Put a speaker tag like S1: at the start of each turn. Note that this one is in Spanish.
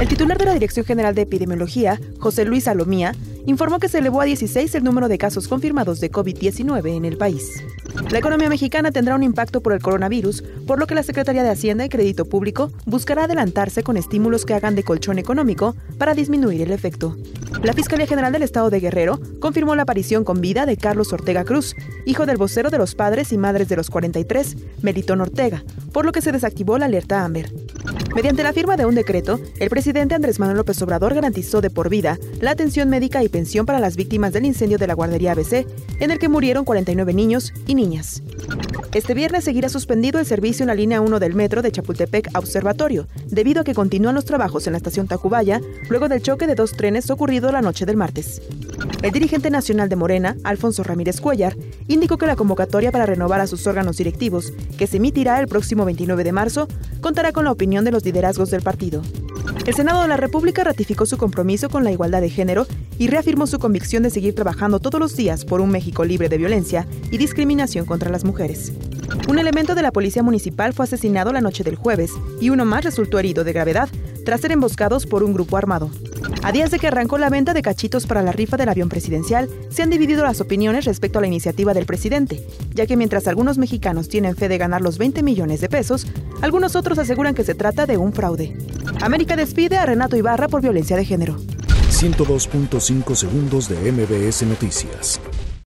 S1: El titular de la Dirección General de Epidemiología, José Luis Salomía, informó que se elevó a 16 el número de casos confirmados de COVID-19 en el país. La economía mexicana tendrá un impacto por el coronavirus, por lo que la Secretaría de Hacienda y Crédito Público buscará adelantarse con estímulos que hagan de colchón económico para disminuir el efecto. La Fiscalía General del Estado de Guerrero confirmó la aparición con vida de Carlos Ortega Cruz, hijo del vocero de los padres y madres de los 43, Melitón Ortega, por lo que se desactivó la alerta Amber. Mediante la firma de un decreto, el presidente Andrés Manuel López Obrador garantizó de por vida la atención médica y pensión para las víctimas del incendio de la guardería ABC, en el que murieron 49 niños y niñas. Este viernes seguirá suspendido el servicio en la línea 1 del metro de Chapultepec a Observatorio, debido a que continúan los trabajos en la estación Tacubaya luego del choque de dos trenes ocurrido la noche del martes. El dirigente nacional de Morena, Alfonso Ramírez Cuellar, indicó que la convocatoria para renovar a sus órganos directivos, que se emitirá el próximo 29 de marzo, contará con la opinión de los liderazgos del partido. El Senado de la República ratificó su compromiso con la igualdad de género y reafirmó su convicción de seguir trabajando todos los días por un México libre de violencia y discriminación contra las mujeres. Un elemento de la policía municipal fue asesinado la noche del jueves y uno más resultó herido de gravedad tras ser emboscados por un grupo armado. A días de que arrancó la venta de cachitos para la rifa del avión presidencial, se han dividido las opiniones respecto a la iniciativa del presidente, ya que mientras algunos mexicanos tienen fe de ganar los 20 millones de pesos, algunos otros aseguran que se trata de un fraude. América despide a Renato Ibarra por violencia de género.
S2: 102.5 segundos de MBS Noticias.